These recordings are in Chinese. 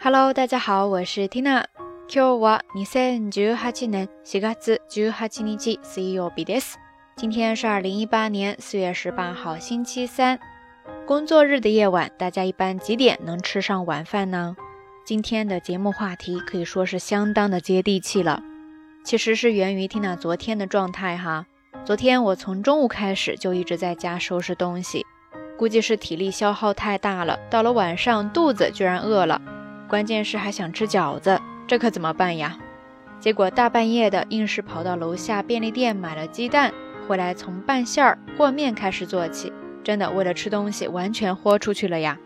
Hello，大家好，我是 Tina。今日は二千十八年四月十八日水曜日です。今天是二零一八年四月十八号星期三。工作日的夜晚，大家一般几点能吃上晚饭呢？今天的节目话题可以说是相当的接地气了。其实是源于 Tina 昨天的状态哈。昨天我从中午开始就一直在家收拾东西，估计是体力消耗太大了，到了晚上肚子居然饿了。 关键是还想吃饺子，这可怎么办呀？结果大半夜的，硬是跑到楼下便利店买了鸡蛋，回来从拌馅儿和面开始做起。真的为了吃东西，完全豁出去了呀！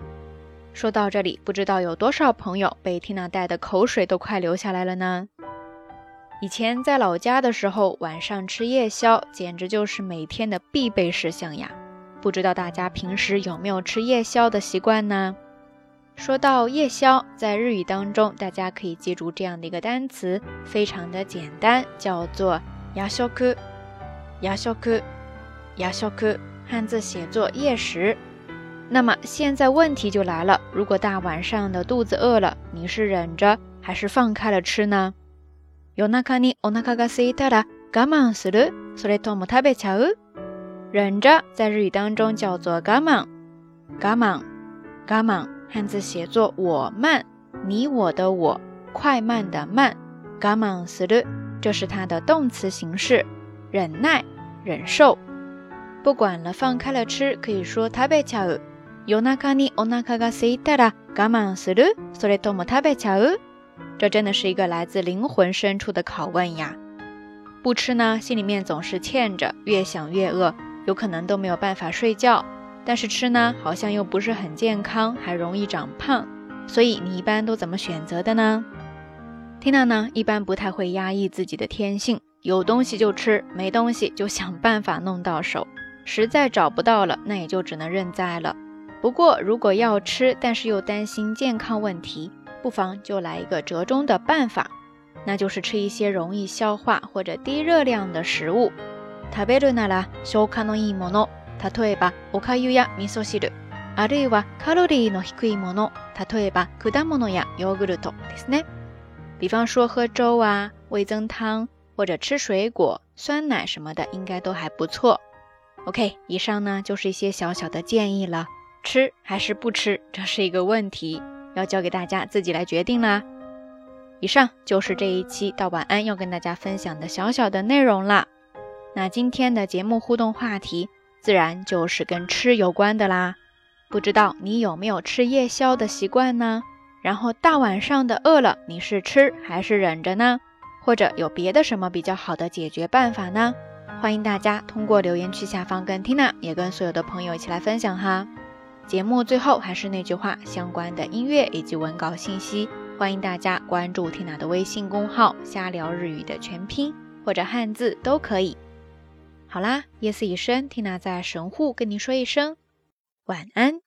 说到这里，不知道有多少朋友被缇娜带的口水都快流下来了呢？以前在老家的时候，晚上吃夜宵简直就是每天的必备事项呀！不知道大家平时有没有吃夜宵的习惯呢？说到夜宵，在日语当中，大家可以记住这样的一个单词，非常的简单，叫做夜食。夜食，夜食，汉字写作夜食。那么现在问题就来了，如果大晚上的肚子饿了，你是忍着还是放开了吃呢？夜中にお腹が空いたら我慢する？それとも食べちゃう？忍着在日语当中叫做我慢，我慢，我慢。 汉字写作我慢，你我的我，快慢的慢，我慢する，这是它的动词形式，忍耐、忍受。不管了，放开了吃，可以说食べちゃう。夜中にお腹が空いたら我慢する？それとも食べちゃう？这真的是一个来自灵魂深处的拷问呀！不吃呢，心里面总是欠着，越想越饿，有可能都没有办法睡觉。 但是吃呢，好像又不是很健康，还容易长胖，所以你一般都怎么选择的呢？Tina 呢，一般不太会压抑自己的天性，有东西就吃，没东西就想办法弄到手，实在找不到了，那也就只能认栽了。不过如果要吃，但是又担心健康问题，不妨就来一个折中的办法，那就是吃一些容易消化或者低热量的食物。食べるなら消化のいいもの。 例えばおかゆや味噌汁、あるいはカロリーの低いもの、例えば果物やヨーグルトですね。比方说喝粥啊、味增汤或者吃水果、酸奶什么的，应该都还不错。OK，以上呢就是一些小小的建议了。吃还是不吃，这是一个问题，要交给大家自己来决定啦。以上就是这一期到晚安要跟大家分享的小小的内容啦。那今天的节目互动话题。 自然就是跟吃有关的啦，不知道你有没有吃夜宵的习惯呢？然后大晚上的饿了，你是吃还是忍着呢？或者有别的什么比较好的解决办法呢？欢迎大家通过留言区下方跟 Tina 也跟所有的朋友一起来分享哈。节目最后还是那句话，相关的音乐以及文稿信息，欢迎大家关注 Tina 的微信公号“瞎聊日语”的全拼或者汉字都可以。好啦，夜色已深，缇娜在神户跟您说一声晚安。